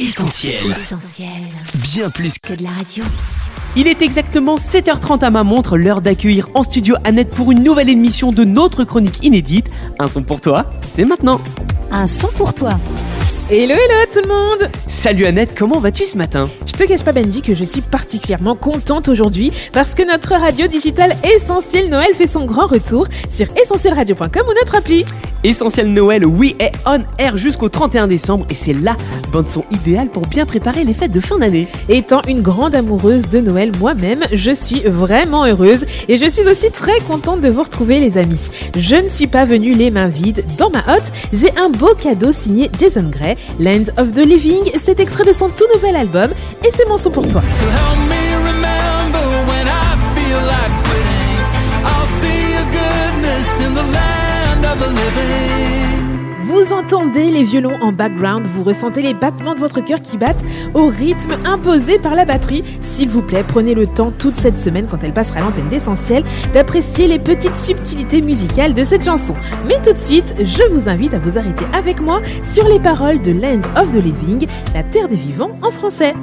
Essentiel. Bien plus que de la radio. Il est exactement 7h30 à ma montre, l'heure d'accueillir en studio Annette pour une nouvelle émission de notre chronique inédite. Un son pour toi, c'est maintenant. Un son pour toi. Hello hello tout le monde Salut Annette, comment vas-tu ce matin Je te cache pas Benji que je suis particulièrement contente aujourd'hui parce que notre radio digitale Essentiel Noël fait son grand retour sur essentielradio.com ou notre appli. Essentiel Noël, oui, est on air jusqu'au 31 décembre et c'est la bande son idéale pour bien préparer les fêtes de fin d'année. Étant une grande amoureuse de Noël moi-même, je suis vraiment heureuse et je suis aussi très contente de vous retrouver les amis. Je ne suis pas venue les mains vides. Dans ma hotte, j'ai un beau cadeau signé Jason Gray Land of the Living, c'est extrait de son tout nouvel album et c'est mon son pour toi. Entendez les violons en background, vous ressentez les battements de votre cœur qui battent au rythme imposé par la batterie. S'il vous plaît, prenez le temps toute cette semaine, quand elle passera l'antenne d'essentiel, d'apprécier les petites subtilités musicales de cette chanson. Mais tout de suite, je vous invite à vous arrêter avec moi sur les paroles de Land of the Living, la terre des vivants en français.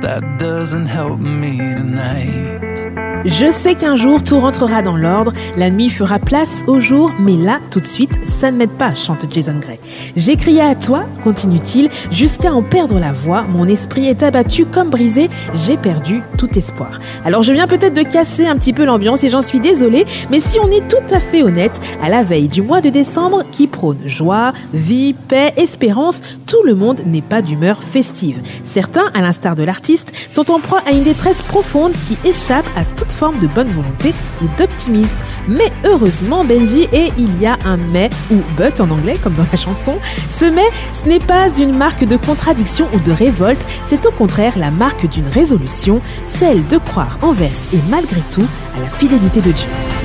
That doesn't help me tonight. Je sais qu'un jour tout rentrera dans l'ordre, la nuit fera place au jour, mais là, tout de suite, ça ne m'aide pas, chante Jason Gray. J'ai crié à toi, continue-t-il, jusqu'à en perdre la voix, mon esprit est abattu comme brisé, j'ai perdu tout espoir. Alors je viens peut-être de casser un petit peu l'ambiance et j'en suis désolée, mais si on est tout à fait honnête, à la veille du mois de décembre qui prône joie, vie, paix, espérance, tout le monde n'est pas d'humeur festive. Certains, à l'instar de l'artiste, sont en proie à une détresse profonde qui échappe à toute forme de bonne volonté ou d'optimisme. Mais heureusement, Benji, et il y a un mais, ou but en anglais, comme dans la chanson, ce mais, ce n'est pas une marque de contradiction ou de révolte, c'est au contraire la marque d'une résolution, celle de croire envers et malgré tout à la fidélité de Dieu.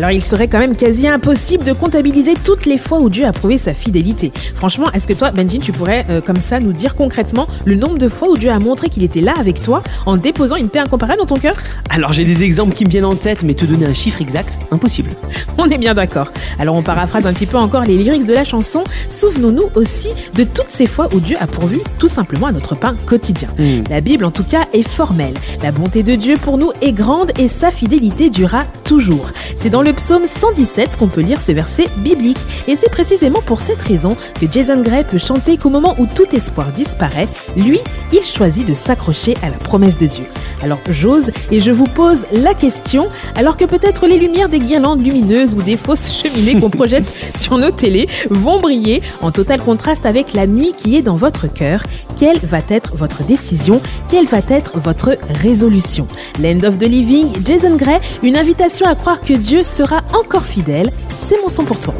Alors il serait quand même quasi impossible de comptabiliser toutes les fois où Dieu a prouvé sa fidélité. Franchement, est-ce que toi, Benjin, tu pourrais euh, comme ça nous dire concrètement le nombre de fois où Dieu a montré qu'il était là avec toi en déposant une paix incomparable dans ton cœur? Alors j'ai des exemples qui me viennent en tête, mais te donner un chiffre exact, impossible. On est bien d'accord. Alors on paraphrase un petit peu encore les lyrics de la chanson. Souvenons-nous aussi de toutes ces fois où Dieu a pourvu tout simplement à notre pain quotidien. Hmm. La Bible en tout cas est formelle. La bonté de Dieu pour nous est grande et sa fidélité durera toujours. C'est dans le psaume 117 qu'on peut lire ces versets bibliques. Et c'est précisément pour cette raison que Jason Gray peut chanter qu'au moment où tout espoir disparaît, lui, il choisit de s'accrocher à la promesse de Dieu. Alors j'ose et je vous pose la question, alors que peut-être les lumières des guirlandes lumineuses ou des fausses cheminées qu'on projette sur nos télés vont briller en total contraste avec la nuit qui est dans votre cœur, quelle va être votre décision Quelle va être votre résolution? Land of the Living, Jason Gray, une invitation à croire que Dieu sera encore fidèle. C'est mon son pour toi.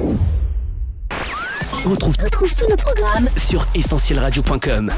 On retrouve, tous nos programmes sur essentielradio.com.